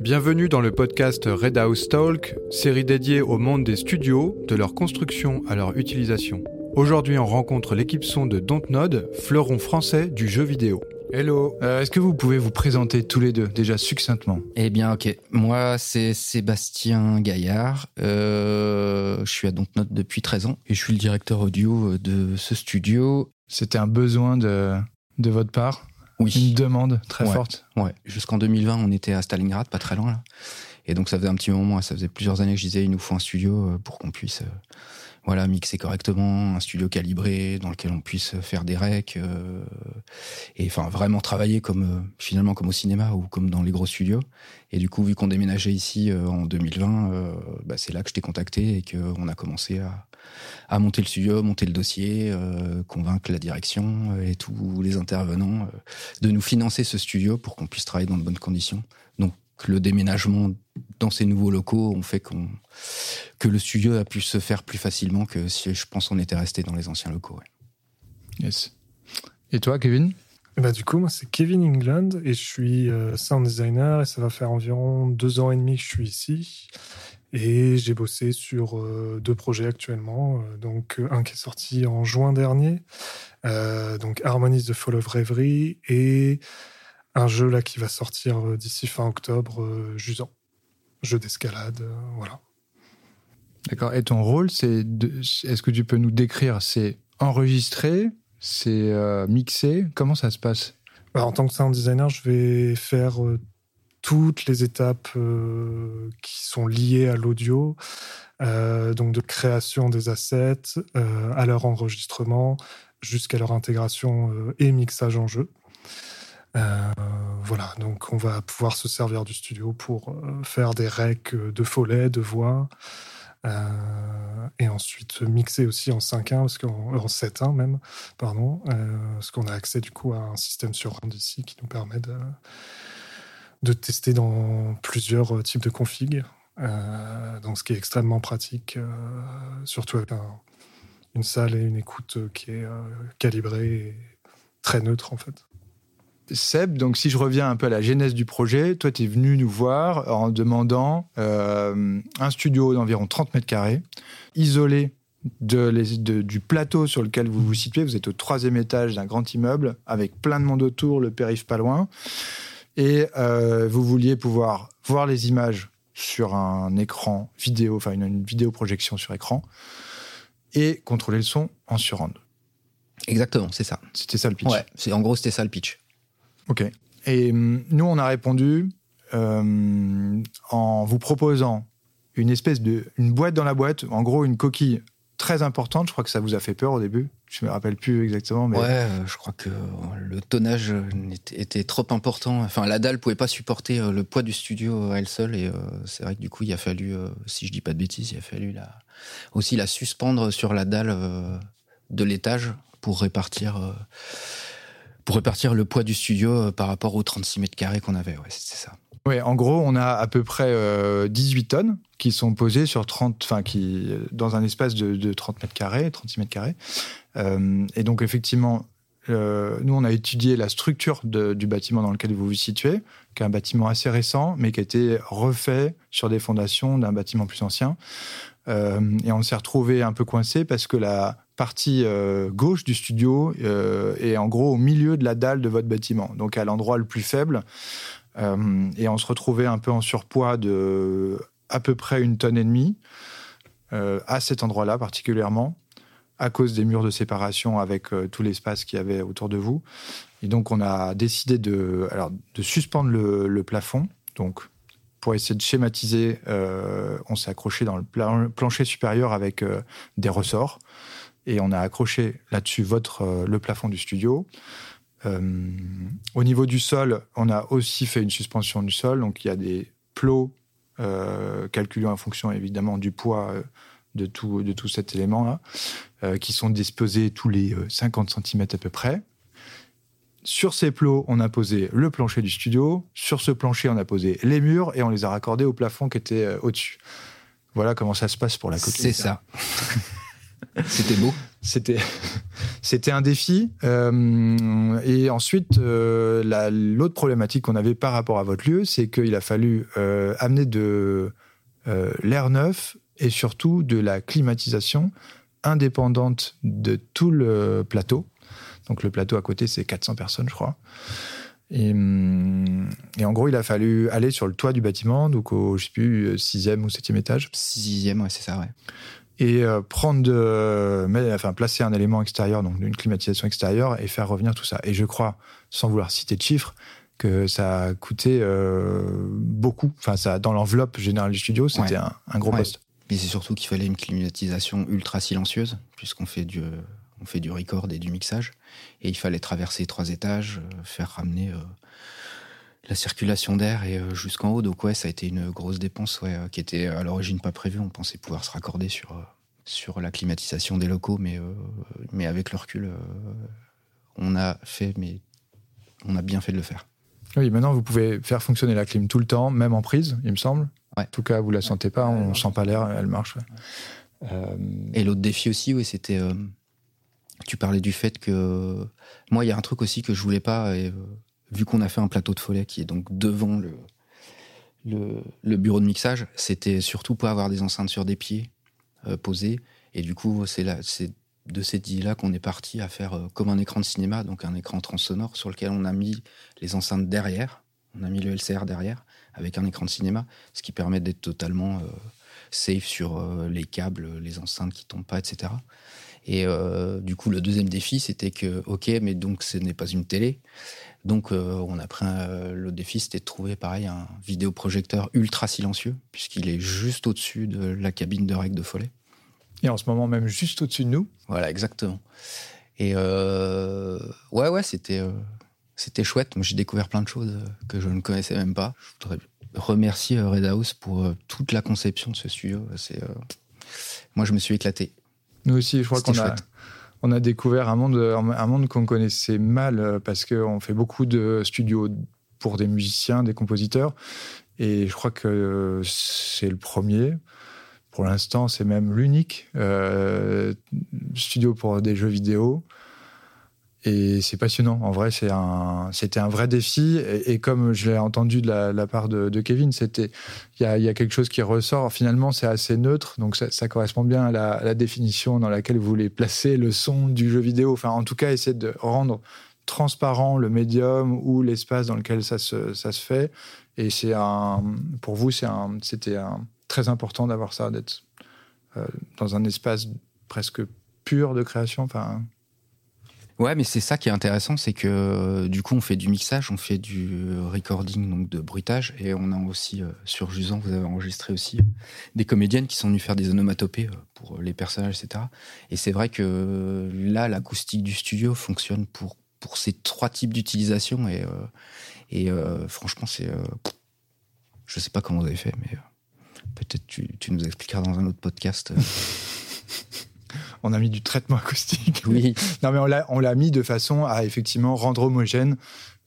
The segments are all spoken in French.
Bienvenue dans le podcast Red House Talk, série dédiée au monde des studios, de leur construction à leur utilisation. Aujourd'hui, on rencontre l'équipe son de Dontnod, fleuron français du jeu vidéo. Hello, euh, est-ce que vous pouvez vous présenter tous les deux, déjà succinctement? Eh bien, ok. Moi, c'est Sébastien Gaillard. Euh, je suis à Dontnod depuis 13 ans et je suis le directeur audio de ce studio. C'était un besoin de, de votre part? Oui. Une demande très Ouais. forte Ouais. Jusqu'en 2020, on était à Stalingrad, pas très loin là. Et donc ça faisait un petit moment, ça faisait plusieurs années que je disais il nous faut un studio euh, pour qu'on puisse euh, voilà mixer correctement, un studio calibré dans lequel on puisse faire des recs euh, et enfin vraiment travailler comme euh, finalement comme au cinéma ou comme dans les gros studios. Et du coup vu qu'on déménageait ici en 2020, euh, bah, c'est là que je t'ai contacté et qu'on a commencé à à monter le studio, monter le dossier, euh, convaincre la direction euh, et tous les intervenants euh, de nous financer ce studio pour qu'on puisse travailler dans de bonnes conditions. Donc le déménagement dans ces nouveaux locaux ont fait qu'on que le studio a pu se faire plus facilement que si je pense on était resté dans les anciens locaux. ouais. Yes. Et toi, Kevin? Ben, du coup, moi, c'est Kevin England et je suis euh, sound designer et ça va faire environ deux ans et demi que je suis ici. Et j'ai bossé sur euh, deux projets actuellement. Euh, donc, euh, un qui est sorti en juin dernier, euh, donc Harmonies the Fall of Reverie, et un jeu là qui va sortir d'ici fin octobre, euh, Jusant. Jeu d'escalade, euh, voilà. D'accord. Et ton rôle, c'est de... est-ce que tu peux nous décrire? C'est enregistrer, c'est mixer. Comment ça se passe? Alors, en tant que sound designer, je vais faire toutes les étapes euh, qui sont liées à l'audio, euh, donc de création des assets euh, à leur enregistrement jusqu'à leur intégration et mixage en jeu. Voilà, donc on va pouvoir se servir du studio pour faire des recs de follet, de voix, et ensuite mixer aussi en 5.1, parce qu'en en 7.1 même, pardon, parce qu'on a accès du coup à un système sur round ici qui nous permet de, de tester dans plusieurs euh, types de configs. Euh, donc ce qui est extrêmement pratique, euh, surtout avec un- une salle et une écoute qui est calibrée et très neutre en fait. Seb, donc si je reviens un peu à la genèse du projet, toi tu es venu nous voir en demandant un studio d'environ 30 mètres carrés, isolé du plateau sur lequel vous vous situez. Vous êtes au troisième étage d'un grand immeuble avec plein de monde autour, le périph' pas loin. Et euh, vous vouliez pouvoir voir les images sur un écran vidéo, enfin une, une vidéoprojection sur écran, et contrôler le son en surround. Exactement, c'est ça. C'était ça le pitch. Ouais, c'est en gros c'était ça le pitch. Ok. Et hum, nous, on a répondu euh, en vous proposant une espèce de une boîte dans la boîte, en gros une coquille très importante. Je crois que ça vous a fait peur au début. Je me rappelle plus exactement, mais Ouais, euh, je crois que euh, le tonnage était, trop important. Enfin, la dalle pouvait pas supporter euh, le poids du studio à elle seule. Et c'est vrai que du coup, il a fallu, si je dis pas de bêtises, il a fallu la, aussi la suspendre sur la dalle de l'étage pour répartir, pour répartir le poids du studio par rapport aux 36 mètres carrés qu'on avait. Ouais, c'est ça. Ouais, en gros, on a à peu près euh, 18 tonnes qui sont posées sur 30, enfin, qui, euh, dans un espace de, de 30 mètres carrés, 36 mètres carrés. Euh, et donc, effectivement, euh, nous, on a étudié la structure du bâtiment dans lequel vous vous situez, qui est un bâtiment assez récent, mais qui a été refait sur des fondations d'un bâtiment plus ancien. Et on s'est retrouvé un peu coincé parce que la partie gauche du studio est en gros au milieu de la dalle de votre bâtiment, donc à l'endroit le plus faible. Et on se retrouvait un peu en surpoids de à peu près une tonne et demie euh, à cet endroit-là particulièrement à cause des murs de séparation avec euh, tout l'espace qu'il y avait autour de vous. Et donc on a décidé de, alors, de suspendre le, plafond. Donc pour essayer de schématiser, euh, on s'est accroché dans le plan- plancher supérieur avec des ressorts et on a accroché là-dessus votre le plafond du studio. Au niveau du sol, on a aussi fait une suspension du sol. Donc, il y a des plots euh, calculés en fonction, évidemment, du poids euh, de tout, de tout cet élément-là, euh, qui sont disposés tous les euh, 50 cm à peu près. Sur ces plots, on a posé le plancher du studio. Sur ce plancher, on a posé les murs et on les a raccordés au plafond qui était euh, au-dessus. Voilà comment ça se passe pour la coquille. C'est ça. C'était beau. C'était, c'était un défi. Euh, et ensuite, euh, la, l'autre problématique qu'on avait par rapport à votre lieu, c'est qu'il a fallu euh, amener de euh, l'air neuf et surtout de la climatisation indépendante de tout le plateau. Donc le plateau à côté, c'est 400 personnes, je crois. Et, hum, et en gros, il a fallu aller sur le toit du bâtiment, donc au, je sais plus, sixième ou septième étage, Sixième, ouais, c'est ça, ouais. Et euh, prendre de, mais, enfin, placer un élément extérieur, donc une climatisation extérieure, et faire revenir tout ça. Et je crois, sans vouloir citer de chiffres, que ça a coûté euh, beaucoup. Enfin, ça, dans l'enveloppe générale du studio, c'était Ouais. un, un gros Ouais. poste. Mais c'est surtout qu'il fallait une climatisation ultra silencieuse, puisqu'on fait du, on fait du record et du mixage. Et il fallait traverser trois étages, euh, faire ramener euh, la circulation d'air et euh, jusqu'en haut. Donc ouais, ça a été une grosse dépense ouais, euh, qui était à l'origine pas prévue. On pensait pouvoir se raccorder sur, euh, sur la climatisation des locaux, mais, euh, mais avec le recul, euh, on a fait, mais on a bien fait de le faire. Oui, maintenant, vous pouvez faire fonctionner la clim tout le temps, même en prise, il me semble. Ouais. En tout cas, vous la sentez pas, on sent pas l'air, elle marche. ouais. Euh, Et l'autre défi aussi, oui, c'était. euh, tu parlais du fait que. Moi, il y a un truc aussi que je voulais pas, et, euh, vu qu'on a fait un plateau de follet qui est donc devant le, le, bureau de mixage, c'était surtout pas avoir des enceintes sur des pieds euh, posées. Et du coup, c'est de cette idée-là qu'on est parti à faire euh, comme un écran de cinéma, donc un écran transsonore sur lequel on a mis les enceintes derrière. On a mis le LCR derrière avec un écran de cinéma, ce qui permet d'être totalement euh, safe sur les câbles, les enceintes qui tombent pas, etc. Et euh, du coup, le deuxième défi, c'était que, ok, mais donc ce n'est pas une télé. Donc, euh, on a pris un- le défi, c'était de trouver pareil un vidéoprojecteur ultra silencieux, puisqu'il est juste au-dessus de la cabine de règle de Follet. et en ce moment, même juste au-dessus de nous, Voilà, exactement. Et euh, ouais, ouais, c'était euh, c'était chouette. J'ai découvert plein de choses euh, que je ne connaissais même pas. Je voudrais remercier euh, Red House pour euh, toute la conception de ce studio. C'est euh, moi, je me suis éclaté. Nous aussi, je crois qu'on a, on a découvert un monde, un monde qu'on connaissait mal euh, parce qu'on fait beaucoup de studios pour des musiciens, des compositeurs. Et je crois que c'est le premier. Pour l'instant, c'est même l'unique euh, studio pour des jeux vidéo. Et c'est passionnant. En vrai, c'était un vrai défi. Et, comme je l'ai entendu de la, part de, Kevin, c'était, il y a, quelque chose qui ressort. Finalement, c'est assez neutre. Donc, ça, correspond bien à la, définition dans laquelle vous voulez placer le son du jeu vidéo. Enfin, en tout cas, essayer de rendre transparent le médium ou l'espace dans lequel ça se, fait. Et c'est pour vous, c'était très important d'avoir ça, d'être euh, dans un espace presque pur de création. Ouais, mais c'est ça qui est intéressant, c'est que euh, du coup, on fait du mixage, on fait du recording, donc de bruitage, et on a aussi, euh, sur Jusant, vous avez enregistré aussi euh, des comédiennes qui sont venues faire des onomatopées euh, pour les personnages, etc. Et c'est vrai que euh, là, l'acoustique du studio fonctionne pour, pour ces trois types d'utilisation, et, euh, et euh, franchement, c'est. euh, je sais pas comment vous avez fait, mais euh, peut-être tu, tu nous expliqueras dans un autre podcast. on a mis du traitement acoustique. oui, Non, mais on l'a, on l'a mis de façon à effectivement rendre homogène,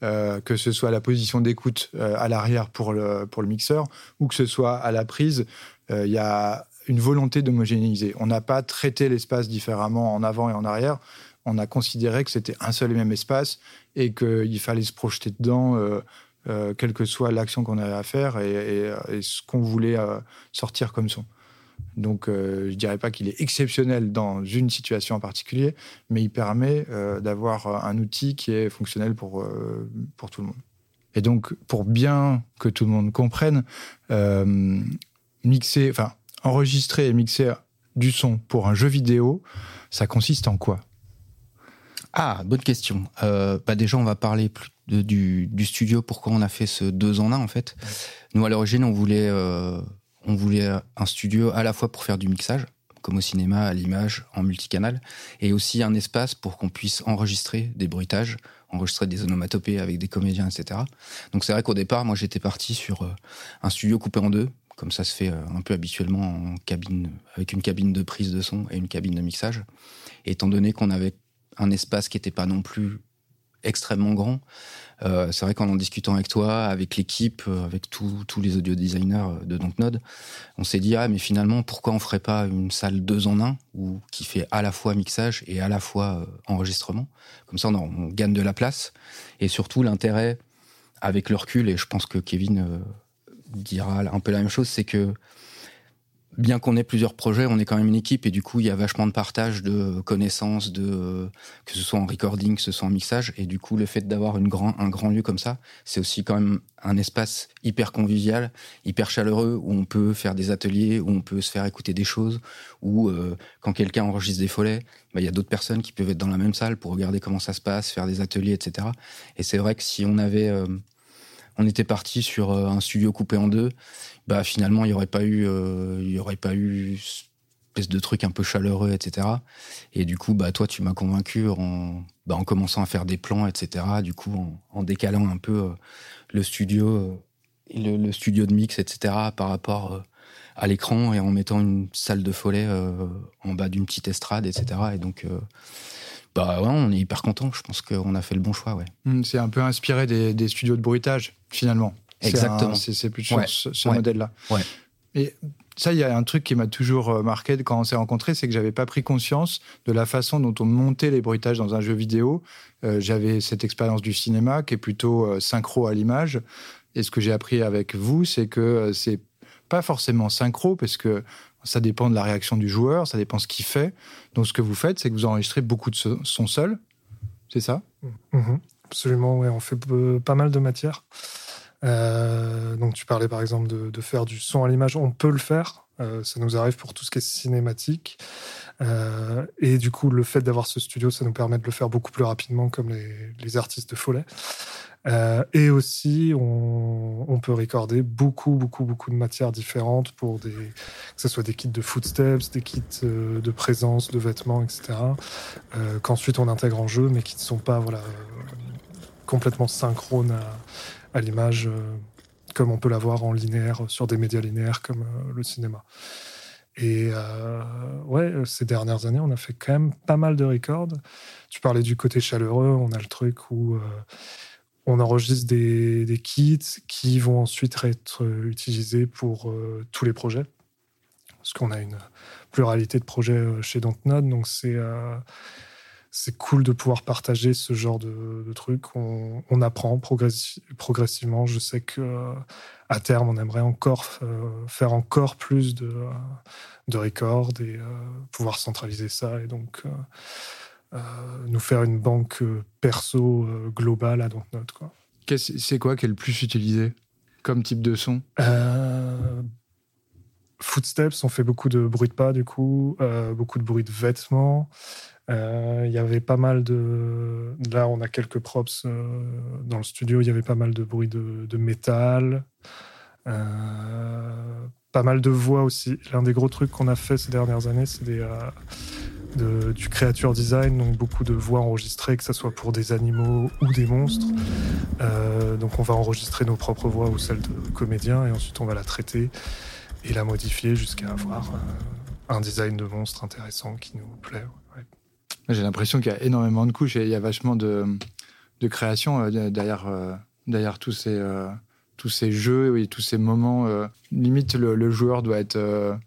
euh, que ce soit la position d'écoute euh, à l'arrière pour le, pour le mixeur ou que ce soit à la prise. euh, Il y a une volonté d'homogénéiser. On n'a pas traité l'espace différemment en avant et en arrière. On a considéré que c'était un seul et même espace et qu'il fallait se projeter dedans, euh, quelle que soit l'action qu'on avait à faire et, et- et ce qu'on voulait euh, sortir comme son. Donc, euh, je dirais pas qu'il est exceptionnel dans une situation en particulier, mais il permet euh, d'avoir un outil qui est fonctionnel pour, euh, pour tout le monde. Et donc, pour bien que tout le monde comprenne, mixer, enfin, enregistrer et mixer du son pour un jeu vidéo, ça consiste en quoi? Ah, bonne question. Bah déjà, on va parler du, du studio, pourquoi on a fait ce deux en un, en fait. Nous, à l'origine, on voulait, on voulait un studio à la fois pour faire du mixage, comme au cinéma, à l'image, en multicanal, et aussi un espace pour qu'on puisse enregistrer des bruitages, enregistrer des onomatopées avec des comédiens, etc. Donc c'est vrai qu'au départ, moi, j'étais parti sur euh, un studio coupé en deux, comme ça se fait euh, un peu habituellement en cabine, avec une cabine de prise de son et une cabine de mixage. Étant donné qu'on avait un espace qui n'était pas non plus extrêmement grand. Euh, c'est vrai qu'en en discutant avec toi, avec l'équipe, euh, avec tous les audio designers de Dontnod, on s'est dit ah mais finalement pourquoi on ferait pas une salle deux en un ou qui fait à la fois mixage et à la fois euh, enregistrement? Comme ça on, gagne de la place et surtout l'intérêt avec le recul et je pense que Kevin dira un peu la même chose, c'est que bien qu'on ait plusieurs projets, on est quand même une équipe et du coup il y a vachement de partage de connaissances, de que ce soit en recording, que ce soit en mixage et du coup le fait d'avoir une grand, un grand lieu comme ça, c'est aussi quand même un espace hyper convivial, hyper chaleureux où on peut faire des ateliers, où on peut se faire écouter des choses, où euh, quand quelqu'un enregistre des follets, bah, il y a d'autres personnes qui peuvent être dans la même salle pour regarder comment ça se passe, faire des ateliers, etc. Et c'est vrai que si on avait euh, on était parti sur euh, un studio coupé en deux, bah finalement il y aurait pas eu, euh, il y aurait pas eu espèce de truc un peu chaleureux, etc. Et du coup, bah toi tu m'as convaincu en, bah, en commençant à faire des plans, etc. Du coup, en, décalant un peu euh, le studio, le, studio de mix, etc. par rapport à l'écran et en mettant une salle de follet en bas d'une petite estrade, etc. Et donc bah ouais, on est hyper content. Je pense qu'on a fait le bon choix, ouais. Hmm, c'est un peu inspiré des, studios de bruitage, finalement. Exactement. C'est plus ce, modèle-là. Ouais. Et ça, il y a un truc qui m'a toujours euh, marqué quand on s'est rencontrés, c'est que j'avais pas pris conscience de la façon dont on montait les bruitages dans un jeu vidéo. Euh, j'avais cette expérience du cinéma qui est plutôt euh, synchro à l'image. Et ce que j'ai appris avec vous, c'est que c'est pas forcément synchro parce que ça dépend de la réaction du joueur, ça dépend ce qu'il fait. Donc, ce que vous faites, c'est que vous enregistrez beaucoup de sons seuls. C'est ça? Mhm. Absolument, oui. On fait pas mal de matière. Euh, donc, tu parlais par exemple de, faire du son à l'image. On peut le faire. Euh, ça nous arrive pour tout ce qui est cinématique. Euh, et du coup, le fait d'avoir ce studio, ça nous permet de le faire beaucoup plus rapidement, comme les, les artistes de Follet. Euh, et aussi, on, peut recorder beaucoup, beaucoup, beaucoup de matières différentes pour des, que ce soit des kits de footsteps, des kits euh, de présence, de vêtements, etc. Euh, qu'ensuite on intègre en jeu, mais qui ne sont pas voilà, complètement synchrones à, l'image, comme on peut l'avoir en linéaire sur des médias linéaires comme le cinéma. Et ouais, ces dernières années, on a fait quand même pas mal de records. Tu parlais du côté chaleureux, on a le truc où on enregistre des, kits qui vont ensuite être utilisés pour euh, tous les projets. Parce qu'on a une pluralité de projets euh, chez Dontnod, donc c'est euh, cool de pouvoir partager ce genre de, trucs. On, apprend progressivement. Je sais que à terme, on aimerait encore faire encore plus de, de records et pouvoir centraliser ça. Et donc, euh, nous faire une banque euh, perso euh, globale à Dontnod. Quoi. C'est quoi qui est le plus utilisé comme type de son? Footsteps, on fait beaucoup de bruit de pas du coup, beaucoup de bruit de vêtements. Il y avait pas mal de. Là, on a quelques props dans le studio. Il y avait pas mal de bruit de, de métal. pas mal de voix aussi. L'un des gros trucs qu'on a fait ces dernières années, c'est des, du creature design, donc beaucoup de voix enregistrées, que ce soit pour des animaux ou des monstres. Euh, donc on va enregistrer nos propres voix ou celles de comédiens et ensuite on va la traiter et la modifier jusqu'à avoir euh, un design de monstre intéressant qui nous plaît. J'ai l'impression qu'il y a énormément de couches et il y a vachement de, création euh, derrière, tous ces jeux et tous ces moments. limite, le, joueur doit être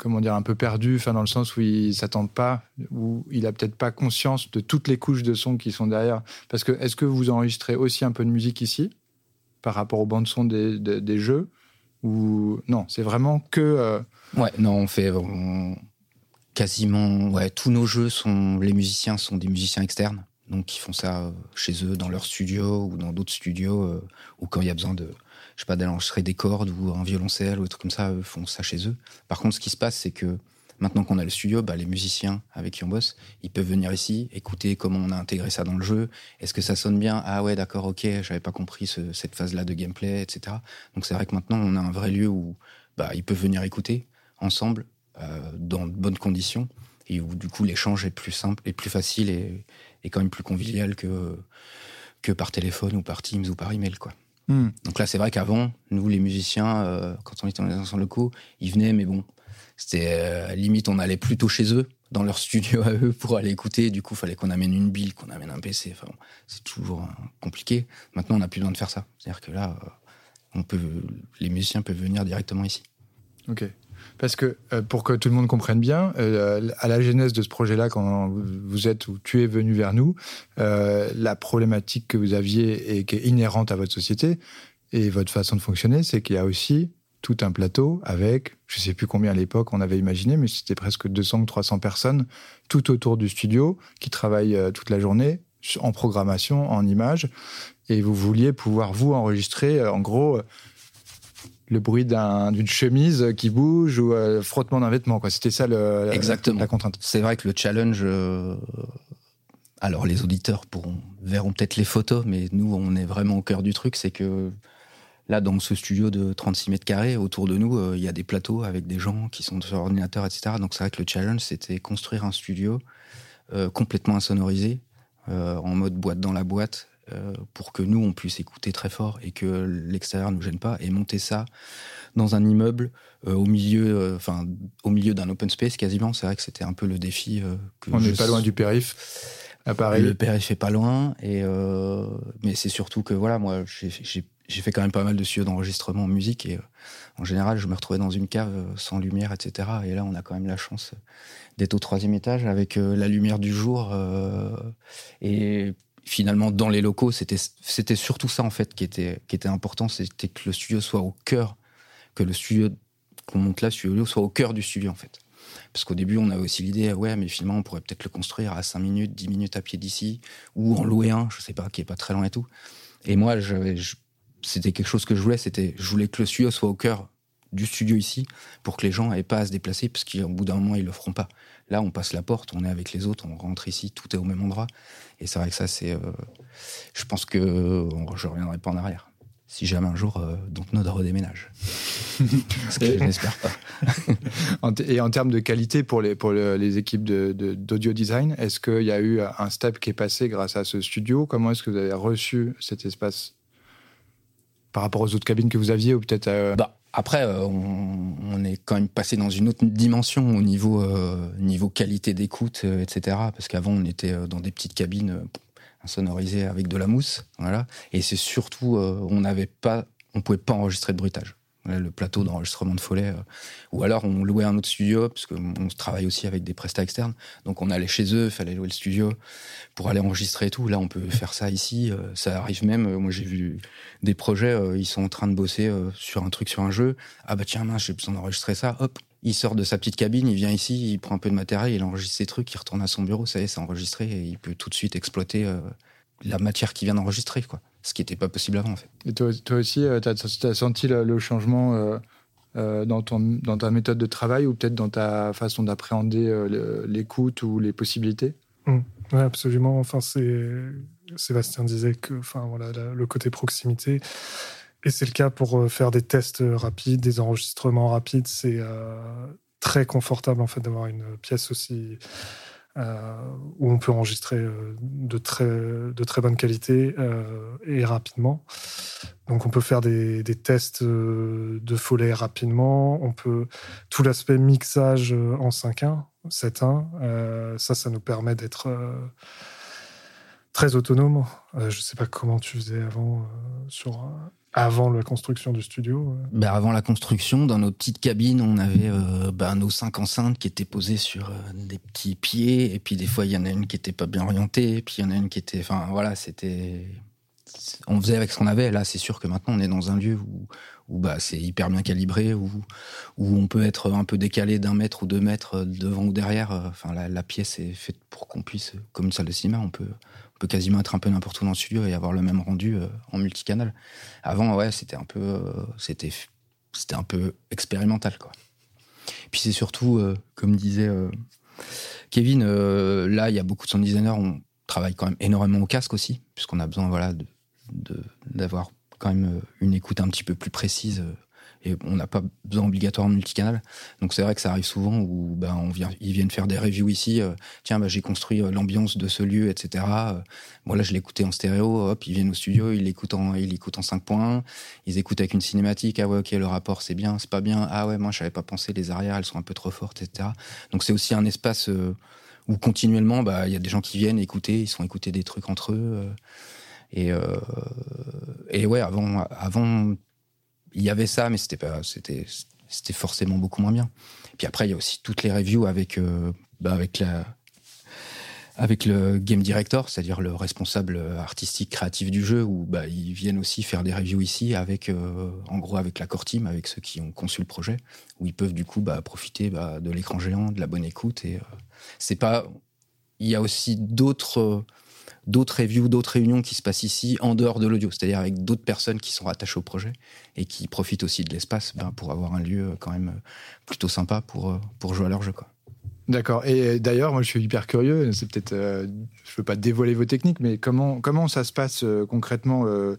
comment dire, un peu perdu, enfin dans le sens où il s'attend pas, où il a peut-être pas conscience de toutes les couches de son qui sont derrière. Parce que est-ce que vous enregistrez aussi un peu de musique ici par rapport aux bandes son des, des, jeux ou non C'est vraiment que. Euh, ouais, non, on fait quasiment, ouais, tous nos jeux sont, les musiciens sont des musiciens externes, donc ils font ça euh, chez eux, dans leur studio ou dans d'autres studios, euh, ou quand il y a besoin de je sais pas, d'aller des cordes ou un violoncelle ou des trucs comme ça, eux font ça chez eux. Par contre, ce qui se passe, c'est que maintenant qu'on a le studio, bah, les musiciens avec qui on bosse, ils peuvent venir ici, écouter comment on a intégré ça dans le jeu. Est-ce que ça sonne bien? Ah ouais, d'accord, ok, j'avais pas compris cette phase-là de gameplay, etc. Donc c'est vrai que maintenant, on a un vrai lieu où bah, ils peuvent venir écouter ensemble, euh, dans de bonnes conditions, et où du coup l'échange est plus simple et plus facile et, et quand même plus convivial que, que par téléphone ou par Teams ou par email, quoi. Hmm. Donc là, c'est vrai qu'avant, nous, les musiciens, euh, quand on était dans les anciens locaux, ils venaient, mais bon, c'était euh, limite, on allait plutôt chez eux. dans leur studio à eux pour aller écouter. Du coup, il fallait qu'on amène une bille, qu'on amène un PC. Enfin, c'est toujours compliqué. Maintenant, on n'a plus besoin de faire ça. C'est-à-dire que là, on peut, les musiciens peuvent venir directement ici. Ok. Parce que euh, pour que tout le monde comprenne bien, euh, à la genèse de ce projet-là, quand vous êtes ou tu es venu vers nous, euh, la problématique que vous aviez et qui est inhérente à votre société et votre façon de fonctionner, c'est qu'il y a aussi tout un plateau avec, je ne sais plus combien à l'époque on avait imaginé, mais c'était presque 200 ou 300 personnes tout autour du studio qui travaillent toute la journée en programmation, en images, et vous vouliez pouvoir vous enregistrer, en gros, le bruit d'une chemise qui bouge ou le euh, frottement d'un vêtement. C'était ça le, Exactement. La, contrainte. C'est vrai que le challenge. Euh, alors les auditeurs pourront verront peut-être les photos, mais nous on est vraiment au cœur du truc, c'est que là dans ce studio de 36 mètres carrés, autour de nous, euh, il y a des plateaux avec des gens qui sont sur ordinateur, etc. Donc c'est vrai que le challenge c'était construire un studio complètement insonorisé, en mode boîte dans la boîte, pour que nous, on puisse écouter très fort et que l'extérieur ne nous gêne pas, et monter ça dans un immeuble euh, au milieu, euh, enfin au milieu d'un open space quasiment. C'est vrai que c'était un peu le défi. que on n'est pas loin du périph. À Paris. Le périph est pas loin, et mais c'est surtout que voilà, moi, j'ai fait quand même pas mal de studios d'enregistrement en musique et en général, je me retrouvais dans une cave sans lumière, etc. Et là, on a quand même la chance d'être au troisième étage avec la lumière du jour et finalement, dans les locaux, c'était c'était surtout ça en fait qui était qui était important, c'était que le studio soit au cœur, que le studio qu'on monte là, studio soit au cœur du studio en fait. Parce qu'au début, on avait aussi l'idée, ouais, mais finalement, on pourrait peut-être le construire à 5 minutes, 10 minutes à pied d'ici, ou en louer un, je sais pas, qui est pas très loin et tout. Et moi, c'était quelque chose que je voulais, c'était, je voulais que le studio soit au cœur du studio ici, pour que les gens n'aient pas à se déplacer, parce qu'au bout d'un moment, ils le feront pas. Là, on passe la porte, on est avec les autres, on rentre ici, tout est au même endroit. Et c'est vrai que ça, c'est. Euh, je pense que je ne reviendrai pas en arrière. Si jamais un jour, euh, donc notre redéménage. Ce que je n'espère pas. et en termes de qualité pour les, pour les équipes d'audio design, est-ce qu'il y a eu un step qui est passé grâce à ce studio? Comment est-ce que vous avez reçu cet espace par rapport aux autres cabines que vous aviez ou peut-être euh, bah, après, euh, on, est quand même passé dans une autre dimension au niveau, euh, niveau qualité d'écoute, euh, etc. Parce qu'avant, on était dans des petites cabines insonorisées avec de la mousse, voilà. Et c'est surtout, on n'avait pouvait pas enregistrer de bruitage le plateau d'enregistrement de Follet. Euh, ou alors on louait un autre studio, parce qu'on travaille aussi avec des prestats externes. Donc on allait chez eux, il fallait louer le studio pour aller enregistrer et tout. Là, on peut faire ça ici. Euh, ça arrive même, euh, moi j'ai vu des projets, ils sont en train de bosser sur un truc, sur un jeu. Ah bah tiens, mince, j'ai besoin d'enregistrer ça. Hop, il sort de sa petite cabine, il vient ici, il prend un peu de matériel, il enregistre ses trucs, il retourne à son bureau, ça y est, c'est enregistré et il peut tout de suite exploiter la matière qu'il vient d'enregistrer, quoi. Ce qui n'était pas possible avant, en fait. Et toi, aussi, euh, tu as, senti le, changement euh, euh, dans, ton, dans ta méthode de travail ou peut-être dans ta façon d'appréhender l'écoute ou les possibilités? Mmh. Oui, absolument. Enfin, c'est Sébastien disait que, enfin, voilà, le côté proximité. Et c'est le cas pour faire des tests rapides, des enregistrements rapides. C'est très confortable en fait d'avoir une pièce aussi euh, où on peut enregistrer euh, de très, de très bonne qualité euh, et rapidement. Donc on peut faire des, des tests de follet rapidement. On peut tout l'aspect mixage en 5.1, 7.1. ça, ça nous permet d'être très autonome. je ne sais pas comment tu faisais avant sur avant la construction du studio bah Avant la construction, dans nos petites cabines, on avait euh, bah, nos cinq enceintes qui étaient posées sur euh, des petits pieds. Et puis des fois, il y en a une qui était pas bien orientée. puis il y en a une qui était. Enfin, voilà, c'était. On faisait avec ce qu'on avait. Là, c'est sûr que maintenant, on est dans un lieu où, où bah, c'est hyper bien calibré, où, où on peut être un peu décalé d'un mètre ou deux mètres devant ou derrière. Enfin, la pièce est faite pour qu'on puisse, comme une salle de cinéma, on peut, peut quasiment être un peu n'importe où dans le studio et avoir le même rendu euh, en multicanal. Avant, ouais, c'était un peu, euh, c'était, c'était un peu expérimental, quoi. Puis c'est surtout, euh, comme disait Kevin, là, il y a beaucoup de sound designers, on travaille quand même énormément au casque aussi, puisqu'on a besoin, voilà, de, d'avoir quand même une écoute un petit peu plus précise et on n'a pas besoin obligatoirement de multicanal. Donc c'est vrai que ça arrive souvent où ben, on vient, ils viennent faire des reviews ici. Euh, tiens, ben, j'ai construit euh, l'ambiance de ce lieu, etc. moi là, je l'écoutais en stéréo. Hop, ils viennent au studio, ils l'écoutent en, ils l'écoutent en 5 points. Ils écoutent avec une cinématique. Ah ouais, ok, le rapport c'est bien, c'est pas bien. Ah ouais, moi je n'avais pas pensé, les arrières elles sont un peu trop fortes, etc. Donc c'est aussi un espace où continuellement, bah, il y a des gens qui viennent écouter, ils sont écouter des trucs entre eux. et, et ouais, avant, avant il y avait ça, mais c'était pas, c'était, c'était forcément beaucoup moins bien. Puis après, il y a aussi toutes les reviews avec, euh, bah avec la, avec le game director, c'est-à-dire le responsable artistique créatif du jeu, où bah, ils viennent aussi faire des reviews ici avec, euh, en gros, avec la core team, avec ceux qui ont conçu le projet, où ils peuvent du coup bah, profiter bah, de l'écran géant, de la bonne écoute. Et euh, c'est pas, il y a aussi d'autres d'autres reviews, d'autres réunions qui se passent ici en dehors de l'audio, c'est-à-dire avec d'autres personnes qui sont rattachées au projet et qui profitent aussi de l'espace ben, pour avoir un lieu quand même plutôt sympa pour, pour jouer à leur jeu. Quoi. D'accord. Et d'ailleurs, moi, je suis hyper curieux. C'est peut-être, euh, veux pas dévoiler vos techniques, mais comment comment ça se passe euh, concrètement euh,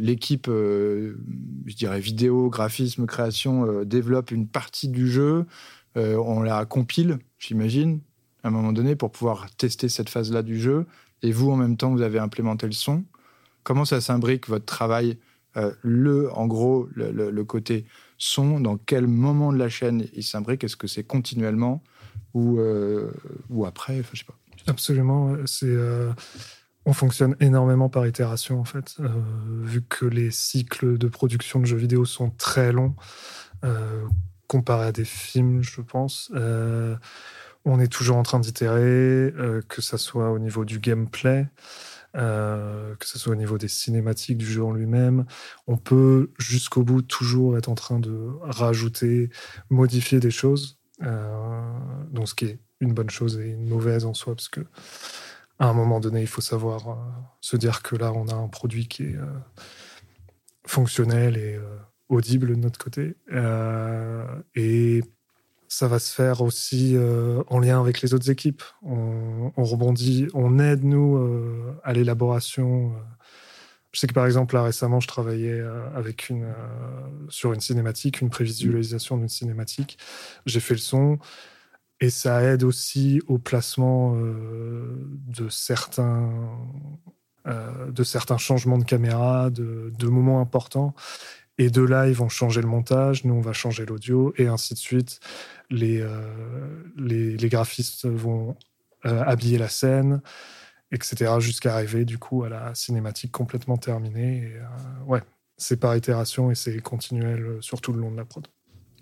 L'équipe, je dirais vidéo, graphisme, création, développe une partie du jeu. on la compile, j'imagine, à un moment donné, pour pouvoir tester cette phase-là du jeu et vous, en même temps, vous avez implémenté le son. Comment ça s'imbrique votre travail euh, Le, en gros, le, côté son, dans quel moment de la chaîne il s'imbrique? Est-ce que c'est continuellement ou, euh, ou après? Je sais pas. Absolument. C'est. Euh, on fonctionne énormément par itération en fait, vu que les cycles de production de jeux vidéo sont très longs comparé à des films, je pense on est toujours en train d'itérer, euh, que ce soit au niveau du gameplay, euh, que ce soit au niveau des cinématiques du jeu en lui-même. On peut jusqu'au bout toujours être en train de rajouter, modifier des choses. Euh, donc ce qui est une bonne chose et une mauvaise en soi, parce que à un moment donné, il faut savoir se dire que là, on a un produit qui est fonctionnel et audible de notre côté. et ça va se faire aussi euh, en lien avec les autres équipes. On, rebondit, on aide nous euh, à l'élaboration. Euh. Je sais que par exemple récemment, je travaillais avec une sur une cinématique, une prévisualisation d'une cinématique. J'ai fait le son et ça aide aussi au placement de certains de certains changements de caméra, de moments importants. Et de là, ils vont changer le montage, nous, on va changer l'audio, et ainsi de suite. Les, euh, les, graphistes vont euh, habiller la scène, etc., jusqu'à arriver, du coup, à la cinématique complètement terminée. Et, euh, ouais, c'est par itération et c'est continuel sur tout le long de la prod.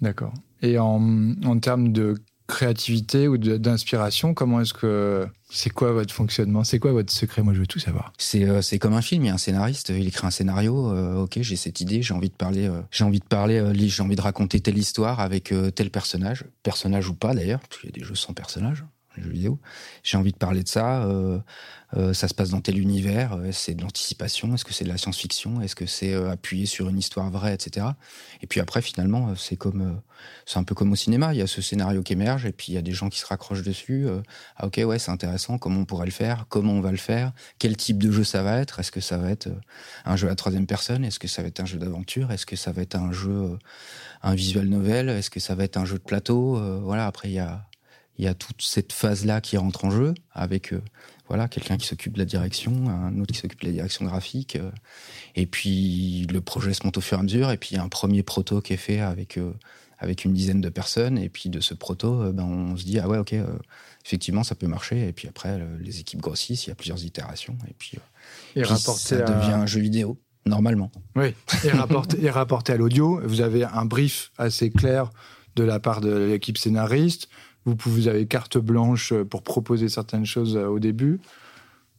D'accord. Et en, en termes de créativité ou d'inspiration Comment est-ce que c'est quoi votre fonctionnement? C'est quoi votre secret? Moi, je veux tout savoir. C'est euh, comme un film. Il y a un scénariste, il écrit un scénario. Euh, ok, j'ai cette idée, j'ai envie de parler, euh, j'ai envie de parler, j'ai envie de raconter telle histoire avec tel personnage, personnage ou pas d'ailleurs, parce y a des jeux sans personnage jeux vidéo. J'ai envie de parler de ça. Euh, euh, ça se passe dans tel univers. Euh, c'est de l'anticipation. Est-ce que c'est de la science-fiction Est-ce que c'est appuyé sur une histoire vraie, etc. Et puis après, finalement, c'est comme, c'est un peu comme au cinéma. Il y a ce scénario qui émerge et puis il y a des gens qui se raccrochent dessus. ah ok, ouais, c'est intéressant. Comment on pourrait le faire Comment on va le faire Quel type de jeu ça va être Est-ce que ça va être un jeu à troisième personne Est-ce que ça va être un jeu d'aventure Est-ce que ça va être un jeu, un visual novel Est-ce que ça va être un jeu de plateau Voilà. Après, il y a il y a toute cette phase-là qui rentre en jeu avec euh, voilà quelqu'un qui s'occupe de la direction, un autre qui s'occupe de la direction graphique, euh, et puis le projet se monte au fur et à mesure, et puis il y a un premier proto qui est fait avec euh, avec une dizaine de personnes, et puis de ce proto, ben, on se dit ah ouais ok effectivement ça peut marcher, et puis après les équipes grossissent, il y a plusieurs itérations, et puis, et ça devient un jeu vidéo normalement. Oui, et rapporté, et rapporté à l'audio, vous avez un brief assez clair de la part de l'équipe scénariste vous, avez carte blanche pour proposer certaines choses euh, au début.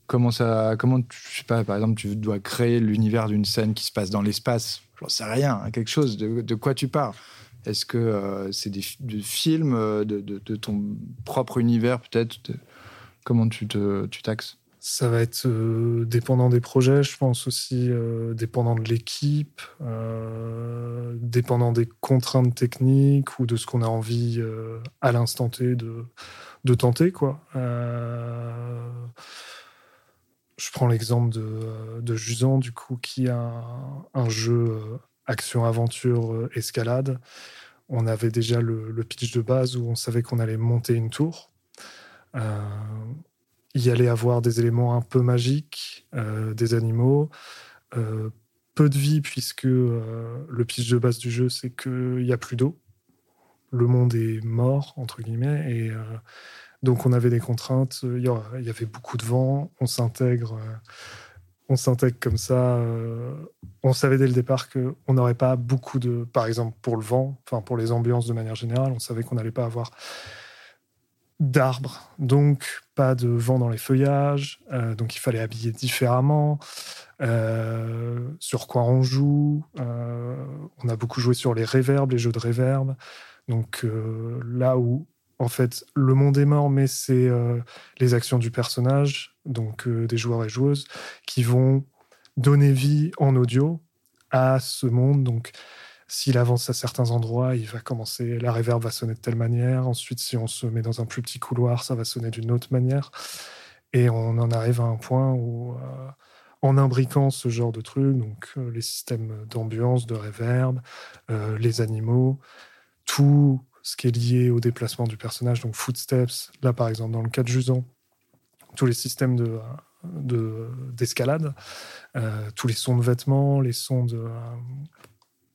Comment ça, comment, je sais pas, par exemple, tu dois créer l'univers d'une scène qui se passe dans l'espace? J'en sais rien, hein, quelque chose. De, quoi tu parles? Est-ce que euh, c'est des, films euh, de, ton propre univers peut-être? Comment tu taxes? Ça va être euh, dépendant des projets, je pense aussi, euh, dépendant de l'équipe, euh, dépendant des contraintes techniques ou de ce qu'on a envie à l'instant T de, de tenter. Quoi. je prends l'exemple de, de Jusan, du coup, qui a un, jeu action, aventure, escalade. On avait déjà le, pitch de base où on savait qu'on allait monter une tour. Y allait avoir des éléments un peu magiques, des animaux, peu de vie puisque le pitch de base du jeu c'est qu'il n'y a plus d'eau. Le monde est mort entre guillemets et donc on avait des contraintes, il y avait beaucoup de vent, on s'intègre, euh, on s'intègre comme ça. Euh, on savait dès le départ qu'on n'aurait pas beaucoup de, par exemple pour le vent, enfin pour les ambiances de manière générale, on savait qu'on n'allait pas avoir d'arbres, donc pas de vent dans les feuillages, euh, donc il fallait habiller différemment. sur quoi on joue. on a beaucoup joué sur les réverbes, les jeux de réverb. Donc là où en fait, le monde est mort, mais c'est euh, les actions du personnage, donc euh, des joueurs et joueuses, qui vont donner vie en audio à ce monde. Donc, s'il avance à certains endroits, il va commencer, la réverb va sonner de telle manière. Ensuite, si on se met dans un plus petit couloir, ça va sonner d'une autre manière. Et on en arrive à un point où, euh, en imbriquant ce genre de trucs, donc les systèmes d'ambiance, de réverb, les animaux, tout ce qui est lié au déplacement du personnage, donc footsteps, là par exemple dans le cas de Jusan, tous les systèmes de, d'escalade, euh, tous les sons de vêtements, les sons de,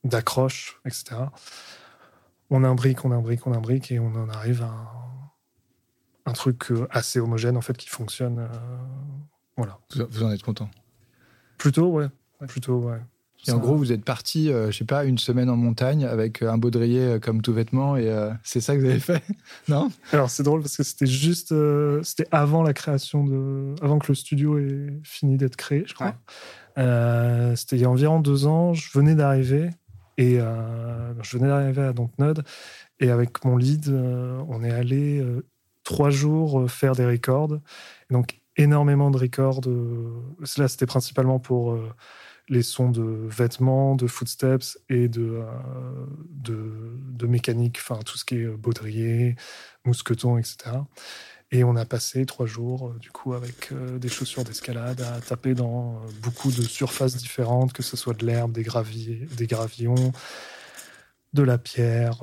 d'accroche, etc. On imbrique, on imbrique, on imbrique et on en arrive à un, truc euh, assez homogène en fait qui fonctionne. Euh, voilà. Vous en êtes content? Plutôt, ouais. Plutôt, ouais. Et en gros, vous êtes parti, euh, je sais pas, une semaine en montagne avec euh, un baudrier comme tout vêtement, et c'est ça que vous avez fait, non? Alors c'est drôle parce que c'était juste, c'était avant la création de, avant que le studio ait fini d'être créé, je crois. c'était il y a environ deux ans. Je venais d'arriver et je venais d'arriver à Dontnod et avec mon lead, on est allé trois jours faire des records. donc énormément de records. Là, c'était principalement pour les sons de vêtements, de footsteps et de, euh, de, mécanique, enfin tout ce qui est baudrier, mousqueton, etc. Et on a passé trois jours, euh, du coup, avec euh, des chaussures d'escalade, à taper dans beaucoup de surfaces différentes, que ce soit de l'herbe, des, graviers, des gravillons, de la pierre,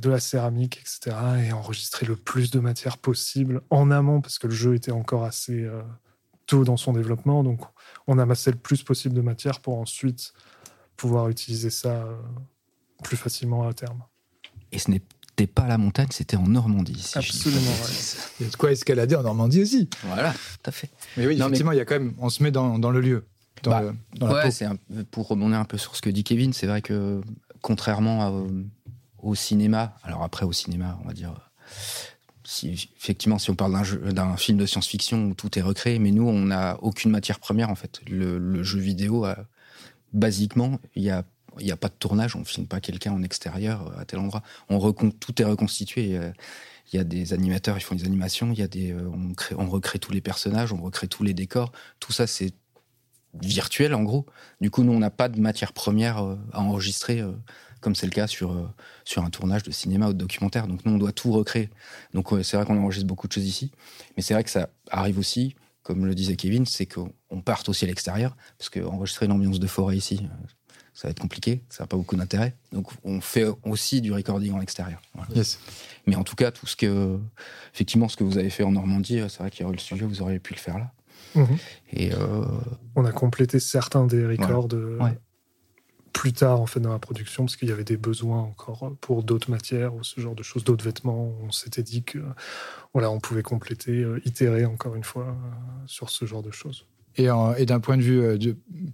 de la céramique, etc. Et enregistrer le plus de matière possible en amont, parce que le jeu était encore assez tôt dans son développement. Donc, on amassait le plus possible de matière pour ensuite pouvoir utiliser ça euh, plus facilement à terme. Et ce n'était pas la montagne, c'était en Normandie. Absolument, Il y a de quoi escalader en Normandie aussi. Voilà, tout à fait. Mais oui, effectivement, il y a quand même, on se met dans, le lieu. Dans bah, ouais, c'est pour rebondir un peu sur ce que dit Kevin, c'est vrai que contrairement au cinéma, alors après au cinéma, on va dire si, effectivement, si on parle d'un film de science-fiction où tout est recréé, mais nous, on n'a aucune matière première, en fait. Le, jeu vidéo, basiquement, il n'y a, y a pas de tournage, on ne filme pas quelqu'un en extérieur à tel endroit. On tout est reconstitué. Il y a des animateurs, ils font des animations, il y a des, euh, on, crée, on recrée tous les personnages, on recrée tous les décors. Tout ça, c'est virtuel, en gros. Du coup, nous, on n'a pas de matière première euh, à enregistrer euh, comme c'est le cas sur, euh, sur un tournage de cinéma ou de documentaire. Donc nous, on doit tout recréer. Donc c'est vrai qu'on enregistre beaucoup de choses ici, mais c'est vrai que ça arrive aussi, comme le disait Kevin, c'est qu'on parte aussi à l'extérieur, parce qu'enregistrer une ambiance de forêt ici, euh, ça va être compliqué, ça n'a pas beaucoup d'intérêt. Donc on fait aussi du recording en extérieur. Mais en tout cas, tout ce que, effectivement, ce que vous avez fait en Normandie, euh, c'est vrai qu'il y aurait le studio, vous auriez pu le faire là. Mhm. Et on a complété certains des records de plus tard en fait dans la production parce qu'il y avait des besoins encore pour d'autres matières ou ce genre de choses, d'autres vêtements. On s'était dit que voilà, on pouvait compléter, euh, itérer encore une fois euh, sur ce genre de choses. Et, d'un point de vue euh,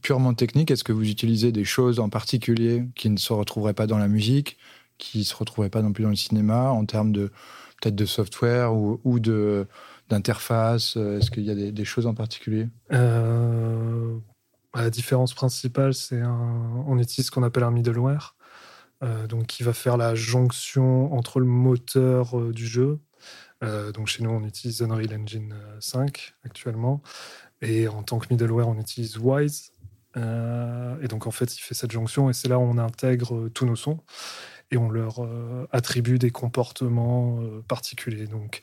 purement technique, est-ce que vous utilisez des choses en particulier qui ne se retrouveraient pas dans la musique, qui ne se retrouveraient pas non plus dans le cinéma, en termes de peut-être de software ou, de d'interface Est-ce qu'il y a des, choses en particulier? Bah, la différence principale, c'est on utilise ce qu'on appelle un middleware, euh, donc qui va faire la jonction entre le moteur euh, du jeu. Euh, donc chez nous, on utilise Unreal Engine 5 actuellement, et en tant que middleware, on utilise Wise. et donc en fait, il fait cette jonction, et c'est là où on intègre tous nos sons et on leur attribue des comportements particuliers. Donc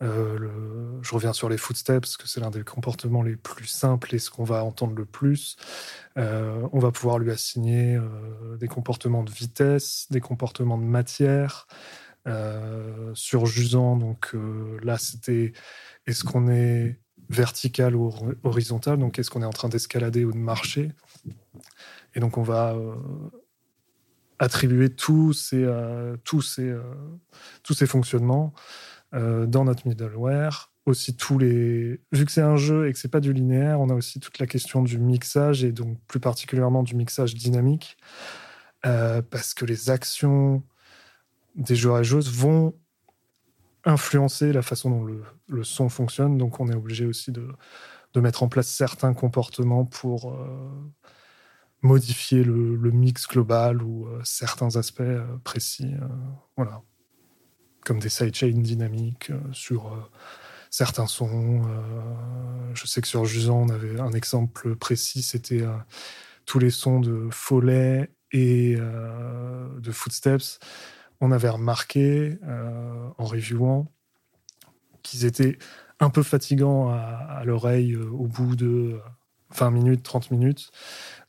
je reviens sur les footsteps, parce que c'est l'un des comportements les plus simples et ce qu'on va entendre le plus. on va pouvoir lui assigner des comportements de vitesse, des comportements de matière, surjusant. Donc là, c'était est-ce qu'on est vertical ou horizontal Donc est-ce qu'on est en train d'escalader ou de marcher Et donc on va attribuer tous ces, euh, tous ces, euh, tous ces fonctionnements euh, dans notre middleware. Aussi tous les, vu que c'est un jeu et que c'est pas du linéaire, on a aussi toute la question du mixage et donc plus particulièrement du mixage dynamique, parce que les actions des joueurs et joueuses vont influencer la façon dont le, son fonctionne. Donc on est obligé aussi de, de, mettre en place certains comportements pour modifier le, mix global ou euh, certains aspects euh, précis. Euh, voilà. Comme des sidechains dynamiques sur certains sons. je sais que sur Jusant, on avait un exemple précis, c'était tous les sons de follet et de footsteps. On avait remarqué en reviewant qu'ils étaient un peu fatigants à, l'oreille au bout de 20 minutes, 30 minutes.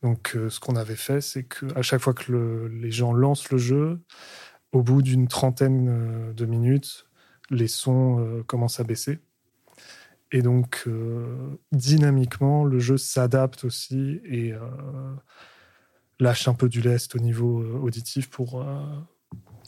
Donc, euh, ce qu'on avait fait, c'est qu'à chaque fois que les gens lancent le jeu, au bout d'une trentaine euh, de minutes, les sons euh, commencent à baisser. Et donc, dynamiquement, le jeu s'adapte aussi et lâche un peu du lest au niveau auditif pour,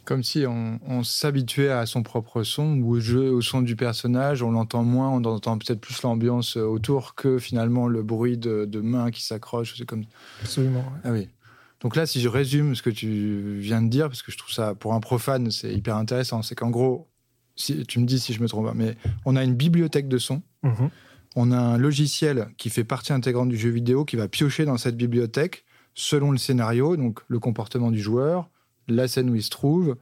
comme si on, s'habituait à son propre son ou au jeu, au son du personnage. On l'entend moins, on entend peut-être plus l'ambiance autour que finalement le bruit de, mains qui s'accrochent. C'est comme. Absolument. Ah oui. Donc là, si je résume ce que tu viens de dire, parce que je trouve ça, pour un profane, c'est hyper intéressant, c'est qu'en gros, si, tu me dis si je me trompe pas, mais on a une bibliothèque de sons. Mhm. On a un logiciel qui fait partie intégrante du jeu vidéo qui va piocher dans cette bibliothèque selon le scénario, donc le comportement du joueur, la scène où il se trouve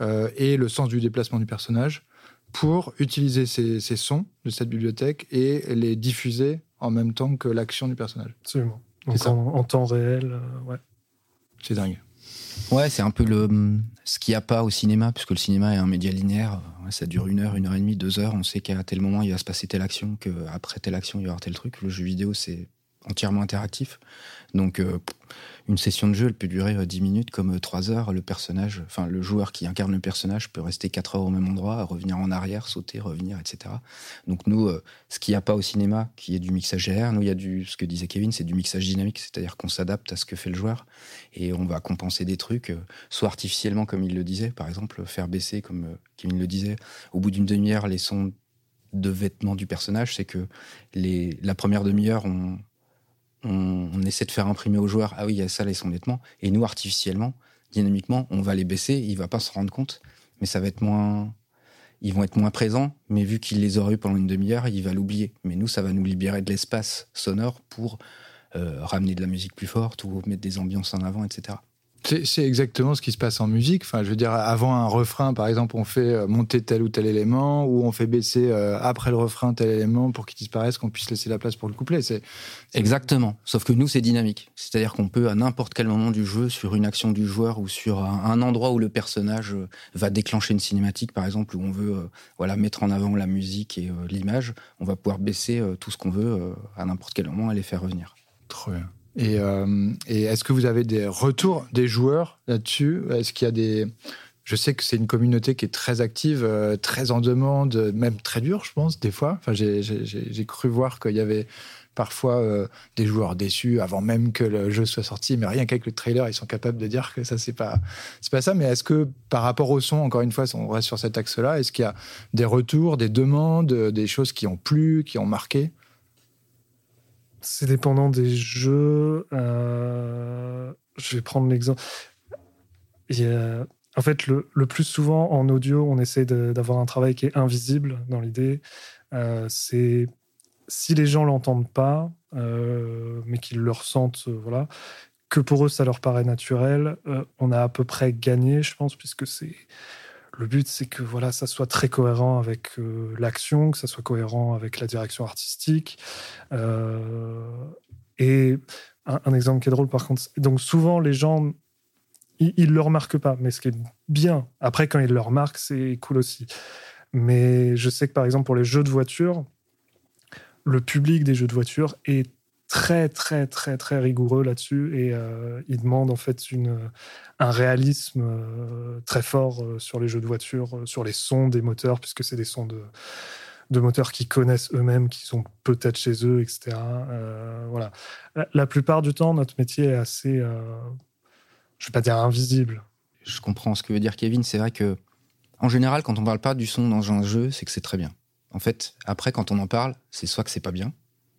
euh, et le sens du déplacement du personnage pour utiliser ces, sons de cette bibliothèque et les diffuser en même temps que l'action du personnage. Absolument. Donc en, temps réel, euh, ouais. C'est dingue. Ouais, c'est un peu le ce qu'il n'y a pas au cinéma, puisque le cinéma est un média linéaire. ça dure une heure, une heure et demie, deux heures. On sait qu'à tel moment il va se passer telle action, qu'après telle action il va y avoir tel truc. Le jeu vidéo, c'est entièrement interactif. Donc, euh, une session de jeu, elle peut durer 10 euh, minutes comme 3 euh, heures. Le personnage, enfin, le joueur qui incarne le personnage peut rester 4 heures au même endroit, revenir en arrière, sauter, revenir, etc. Donc, nous, ce qu'il n'y a pas au cinéma, qui est du mixage GR, nous, il y a du, ce que disait Kevin, c'est du mixage dynamique, c'est-à-dire qu'on s'adapte à ce que fait le joueur et on va compenser des trucs, soit artificiellement, comme il le disait, par exemple, faire baisser, comme Kevin le disait, au bout d'une demi-heure, les sons de vêtements du personnage, c'est que les, la première demi-heure, on, on, essaie de faire imprimer au joueur, ah oui, il y a ça, les sons nettement. Et nous, artificiellement, dynamiquement, on va les baisser, il va pas se rendre compte, mais ça va être moins. Ils vont être moins présents, mais vu qu'il les aurait eu pendant une demi-heure, il va l'oublier. Mais nous, ça va nous libérer de l'espace sonore pour euh, ramener de la musique plus forte ou mettre des ambiances en avant, etc. C'est exactement ce qui se passe en musique. Enfin, je veux dire, avant un refrain, par exemple, on fait euh, monter tel ou tel élément, ou on fait baisser euh, après le refrain tel élément pour qu'il disparaisse, qu'on puisse laisser la place pour le couplet. C'est exactement. Sauf que nous, c'est dynamique. C'est-à-dire qu'on peut à n'importe quel moment du jeu, sur une action du joueur ou sur un, endroit où le personnage euh, va déclencher une cinématique, par exemple, où on veut voilà mettre en avant la musique et l'image, on va pouvoir baisser tout ce qu'on veut à n'importe quel moment et les faire revenir. Trop bien. Euh, et, est-ce que vous avez des retours des joueurs là-dessus? Est-ce qu'il y a des... Je sais que c'est une communauté qui est très active, euh, très en demande, même très dure, je pense, des fois. Enfin, j'ai cru voir qu'il y avait parfois euh, des joueurs déçus avant même que le jeu soit sorti, mais rien qu'avec le trailer, ils sont capables de dire que ça, c'est pas, c'est pas ça. Mais est-ce que par rapport au son, encore une fois, on reste sur cet axe-là, est-ce qu'il y a des retours, des demandes, des choses qui ont plu, qui ont marqué? C'est dépendant des jeux. Euh, je vais prendre l'exemple. En fait, le, plus souvent en audio, on essaie d'avoir un travail qui est invisible dans l'idée. Euh, c'est si les gens l'entendent pas, euh, mais qu'ils le ressentent, voilà, que pour eux ça leur paraît naturel, on a à peu près gagné, je pense, puisque c'est le but, c'est que voilà, ça soit très cohérent avec euh, l'action, que ça soit cohérent avec la direction artistique. Euh, et un, exemple qui est drôle, par contre, donc souvent les gens, ils ne le remarquent pas, mais ce qui est bien, après quand ils le remarquent, c'est cool aussi. Mais je sais que par exemple pour les jeux de voiture, le public des jeux de voiture est très très très très rigoureux là-dessus et euh, il demande en fait une, un réalisme euh, très fort euh, sur les jeux de voiture, sur les sons des moteurs puisque c'est des sons de, moteurs qui connaissent eux-mêmes, qui sont peut-être chez eux, etc. voilà. La, plupart du temps, notre métier est assez, je vais pas dire invisible. Je comprends ce que veut dire Kevin. C'est vrai que en général, quand on parle pas du son dans un jeu, c'est que c'est très bien. En fait, après, quand on en parle, c'est soit que c'est pas bien,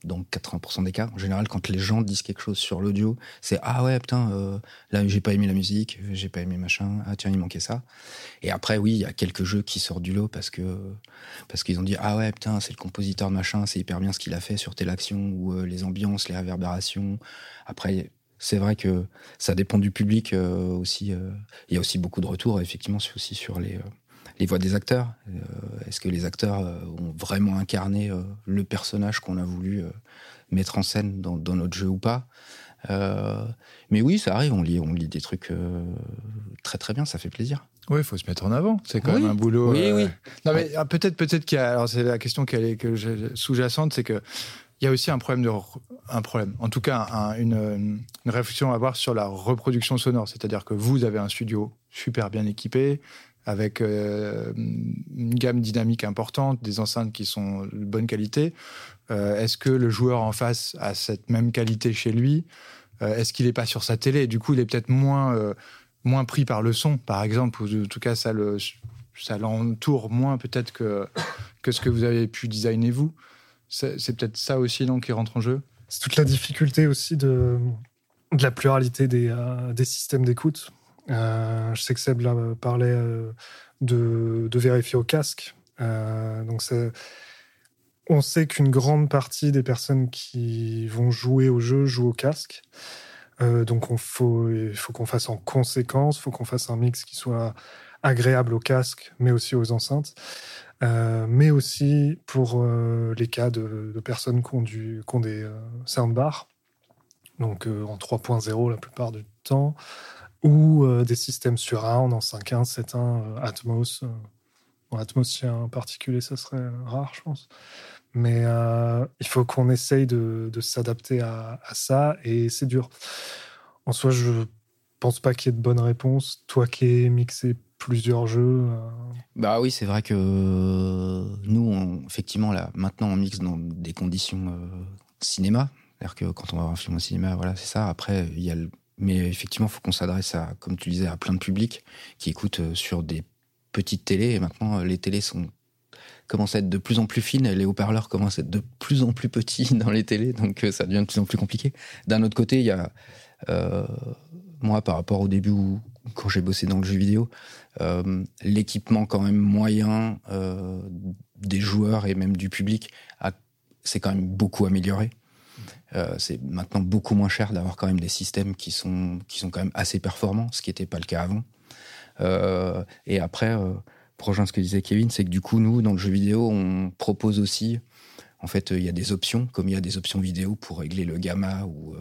donc 80% des cas. En général, quand les gens disent quelque chose sur l'audio, c'est ah ouais putain, euh, là j'ai pas aimé la musique, j'ai pas aimé machin, ah tiens il manquait ça. Et après oui, il y a quelques jeux qui sortent du lot parce que parce qu'ils ont dit ah ouais putain c'est le compositeur de machin, c'est hyper bien ce qu'il a fait sur telle action ou euh, les ambiances, les réverbérations. Après c'est vrai que ça dépend du public euh, aussi. Il y a aussi beaucoup de retours effectivement aussi sur les les voix des acteurs. Euh, est-ce que les acteurs euh, ont vraiment incarné euh, le personnage qu'on a voulu mettre en scène dans, notre jeu ou pas? Mais oui, ça arrive, on lit, on lit des trucs très très bien, ça fait plaisir. Oui, il faut se mettre en avant. C'est quand même un boulot. Oui, oui. Non, mais ah, peut-être, peut-être qu'il y a. Alors, c'est la question qui est que sous-jacente, c'est que il y a aussi un problème de un problème. En tout cas, une, une, réflexion à avoir sur la reproduction sonore. C'est-à-dire que vous avez un studio super bien équipé, avec euh, une gamme dynamique importante, des enceintes qui sont de bonne qualité. Euh, est-ce que le joueur en face a cette même qualité chez lui? Euh, Est-ce qu'il n'est pas sur sa télé? Du coup, il est peut-être moins, moins pris par le son, par exemple, ou en tout cas, ça le ça l'entoure moins peut-être que, que ce que vous avez pu designer vous. C'est peut-être ça aussi donc, qui rentre en jeu? C'est toute la difficulté aussi de, de la pluralité des, des systèmes d'écoute. Euh, je sais que Seb parlait euh, de, vérifier au casque. Euh, donc on sait qu'une grande partie des personnes qui vont jouer au jeu jouent au casque. donc il faut qu'on fasse en conséquence, il faut qu'on fasse un mix qui soit agréable au casque, mais aussi aux enceintes. mais aussi pour les cas de, personnes qui ont, qui ont des soundbars, donc en 3.0 la plupart du temps, ou euh, des systèmes surround en 5.1, 7.1, euh, Atmos. Euh. Atmos, si un particulier, ça serait rare, je pense. Mais il faut qu'on essaye de, s'adapter à, ça et c'est dur. En soi, je pense pas qu'il y ait de bonnes réponses. Toi qui es mixé plusieurs jeux. Bah oui, c'est vrai que nous, effectivement, là, maintenant, on mixe dans des conditions cinéma. C'est-à-dire que quand on va voir un film au cinéma, voilà, c'est ça. Après, il y a le mais effectivement, il faut qu'on s'adresse à, comme tu disais, à plein de publics qui écoutent euh, sur des petites télés. Et maintenant, euh, les télés sont commencent à être de plus en plus fines les haut-parleurs commencent à être de plus en plus petits dans les télés, donc euh, ça devient de plus en plus compliqué. D'un autre côté, il y a moi par rapport au début quand j'ai bossé dans le jeu vidéo, l'équipement quand même moyen des joueurs et même du public s'est quand même beaucoup amélioré. Euh, c'est maintenant beaucoup moins cher d'avoir quand même des systèmes qui sont, qui sont quand même assez performants, ce qui n'était pas le cas avant. Euh, et après, euh, pour rejoindre ce que disait Kevin, c'est que du coup, nous, dans le jeu vidéo, on propose aussi en fait, il y a des options, comme il y a des options vidéo pour régler le gamma ou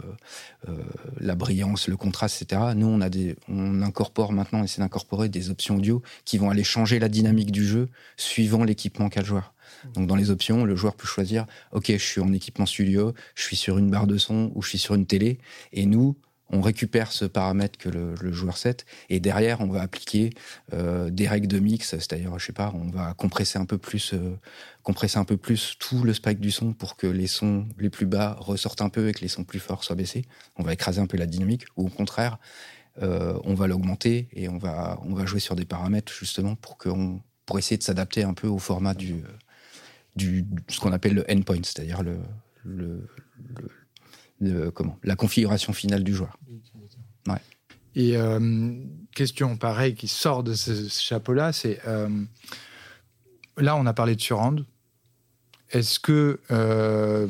la brillance, le contraste, etc. Nous, on a des, on incorpore maintenant, on essaie d'incorporer des options audio qui vont aller changer la dynamique du jeu suivant l'équipement qu'a le joueur. Donc dans les options, le joueur peut choisir, ok, je suis en équipement studio, je suis sur une barre de son ou je suis sur une télé, et nous, on récupère ce paramètre que le, joueur set et derrière on va appliquer euh, des règles de mix, c'est-à-dire je sais pas, on va compresser un peu plus, euh, compresser un peu plus tout le spike du son pour que les sons les plus bas ressortent un peu et que les sons plus forts soient baissés. On va écraser un peu la dynamique ou au contraire euh, on va l'augmenter et on va on va jouer sur des paramètres justement pour qu'on pour essayer de s'adapter un peu au format du du, ce qu'on appelle le endpoint, c'est-à-dire le, le, comment, la configuration finale du joueur. Ouais. Et euh, question pareille qui sort de ce, chapeau-là, c'est euh, là on a parlé de surround. Est-ce que euh,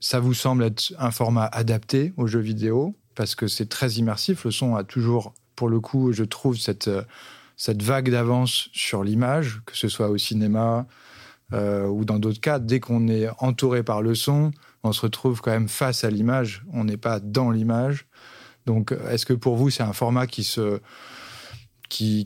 ça vous semble être un format adapté aux jeux vidéo? Parce que c'est très immersif. Le son a toujours, pour le coup, je trouve cette cette vague d'avance sur l'image, que ce soit au cinéma, euh, ou dans d'autres cas, dès qu'on est entouré par le son, on se retrouve quand même face à l'image, on n'est pas dans l'image. Donc, est-ce que pour vous, c'est un format qui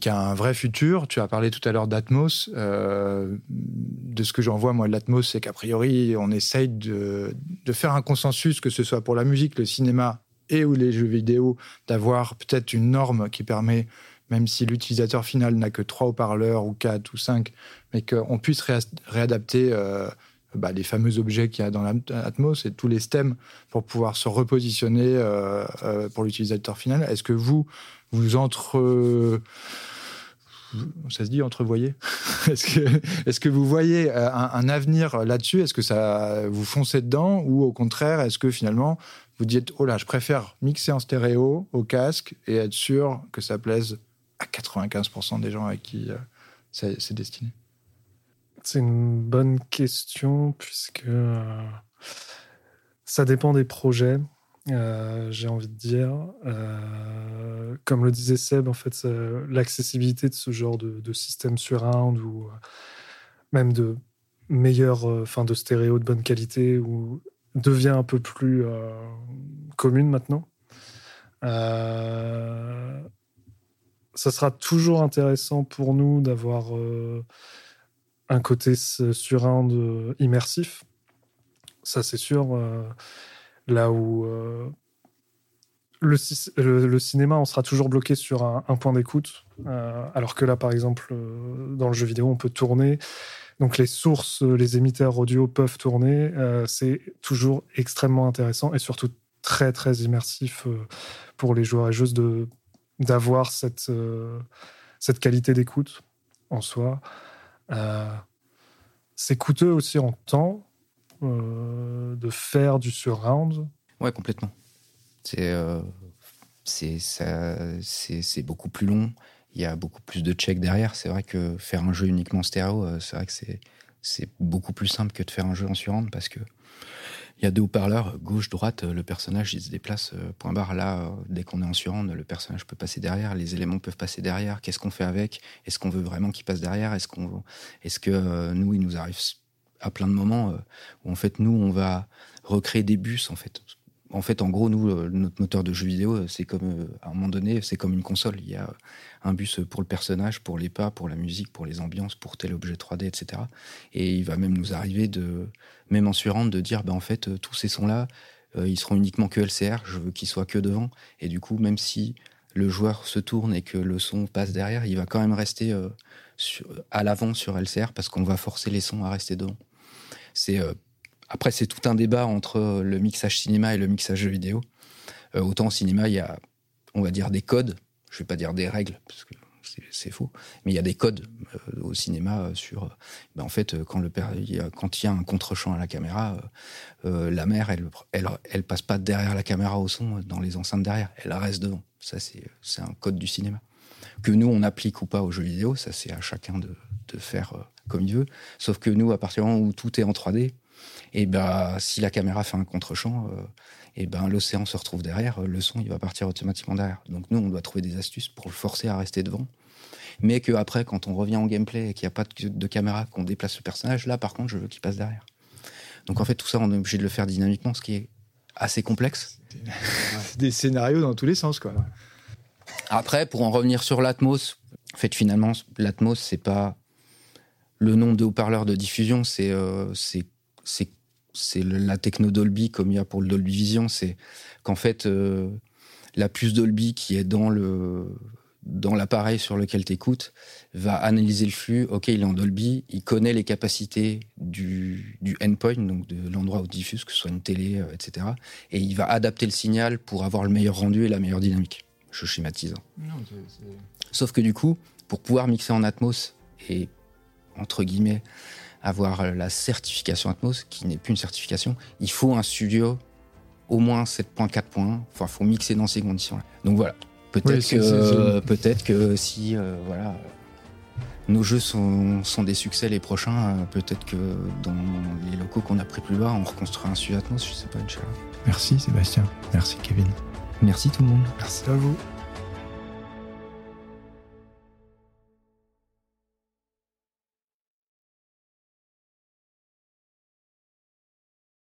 a un vrai futur? Tu as parlé tout à l'heure d'Atmos. Euh, de ce que j'en vois, moi, de l'Atmos, c'est qu'a priori, on essaye de, faire un consensus, que ce soit pour la musique, le cinéma et ou les jeux vidéo, d'avoir peut-être une norme qui permet, même si l'utilisateur final n'a que trois haut-parleurs ou quatre ou cinq, mais qu'on puisse réadapter euh, bah, les fameux objets qu'il y a dans l'Atmos et tous les stems pour pouvoir se repositionner euh, pour l'utilisateur final. Est-ce que vous, vous entre ça se dit entrevoyez? Est-ce que, est que vous voyez euh, un, avenir là-dessus? Est-ce que ça vous foncez dedans? Ou au contraire, est-ce que finalement vous dites oh là, je préfère mixer en stéréo au casque et être sûr que ça plaise à 95% des gens à qui euh, c'est destiné C'est une bonne question puisque euh, ça dépend des projets. Euh, j'ai envie de dire. Comme le disait Seb, en fait, l'accessibilité de ce genre de, système surround ou même de meilleurs, enfin de stéréo de bonne qualité, ou devient un peu plus commune maintenant. Ça sera toujours intéressant pour nous d'avoir un côté surround immersif. Ça, c'est sûr Là où euh, le, cinéma, on sera toujours bloqué sur un, point d'écoute, euh, alors que là, par exemple, euh, dans le jeu vidéo, on peut tourner. Donc les sources, les émetteurs audio peuvent tourner. c'est toujours extrêmement intéressant et surtout très très immersif pour les joueurs et joueuses de d'avoir cette cette qualité d'écoute en soi. c'est coûteux aussi en temps euh, de faire du surround Ouais, complètement. C'est euh, c'est beaucoup plus long. Il y a beaucoup plus de checks derrière. C'est vrai que faire un jeu uniquement stéréo, euh, c'est vrai que c'est beaucoup plus simple que de faire un jeu en surround parce que il y a deux haut-parleurs, gauche, droite, le personnage il se déplace, point barre. Là, dès qu'on est en surround, le personnage peut passer derrière, les éléments peuvent passer derrière. Qu'est-ce qu'on fait avec Est-ce qu'on veut vraiment qu'il passe derrière Est-ce que nous, il nous arrive à plein de moments euh, où en fait nous on va recréer des bus en fait. En fait, en gros, nous, euh, notre moteur de jeu vidéo, euh, c'est comme, à un moment donné, c'est comme une console. Il y a un bus pour le personnage, pour les pas, pour la musique, pour les ambiances, pour tel objet 3D, etc. Et il va même nous arriver de, même en surrendre, de dire, bah, en fait, tous ces sons-là, ils seront uniquement que LCR, je veux qu'ils soient que devant. Et du coup, même si le joueur se tourne et que le son passe derrière, il va quand même rester à l'avant sur LCR parce qu'on va forcer les sons à rester devant. C'est euh, après c'est tout un débat entre euh, le mixage cinéma et le mixage vidéo. Euh, autant au cinéma il y a on va dire des codes, je vais pas dire des règles parce que c'est faux, mais il y a des codes au cinéma sur. Ben en fait, quand il y a, un contre-champ à la caméra, la mère, elle, elle, passe pas derrière la caméra au son dans les enceintes derrière, elle reste devant. Ça, c'est un code du cinéma que nous on applique ou pas aux jeux vidéo. Ça, c'est à chacun de faire comme il veut. Sauf que nous, à partir du moment où tout est en 3D, et ben, si la caméra fait un contre-champ, euh, et ben, l'océan se retrouve derrière, le son, il va partir automatiquement derrière. Donc nous, on doit trouver des astuces pour le forcer à rester devant. Mais qu'après, quand on revient en gameplay et qu'il n'y a pas de, caméra, qu'on déplace le personnage, là, par contre, je veux qu'il passe derrière. Donc en fait, tout ça, on est obligé de le faire dynamiquement, ce qui est assez complexe. Des scénarios dans tous les sens, quoi. Après, pour en revenir sur l'Atmos, en fait, finalement, l'Atmos, c'est pas le nombre de haut-parleurs de diffusion, c'est euh, c'est la techno Dolby comme il y a pour le Dolby Vision. C'est qu'en fait, euh, la puce Dolby qui est dans le dans l'appareil sur lequel tu écoutes va analyser le flux. Ok, il est en Dolby, il connaît les capacités du, du endpoint, donc de l'endroit où diffuse, que ce soit une télé, euh, etc. Et il va adapter le signal pour avoir le meilleur rendu et la meilleure dynamique. Je schématise. Hein. Sauf que du coup, pour pouvoir mixer en Atmos et entre guillemets, avoir la certification Atmos, qui n'est plus une certification, il faut un studio au moins 7.4 points. Enfin, faut mixer dans ces conditions-là. Donc voilà. Peut-être que, peut-être que si, euh, voilà, nos jeux sont, sont, des succès les prochains, euh, peut-être que dans les locaux qu'on a pris plus bas, on reconstruira un studio Atmos, je sais pas, Inch'Allah. Merci Sébastien. Merci Kevin. Merci tout le monde. Merci à vous.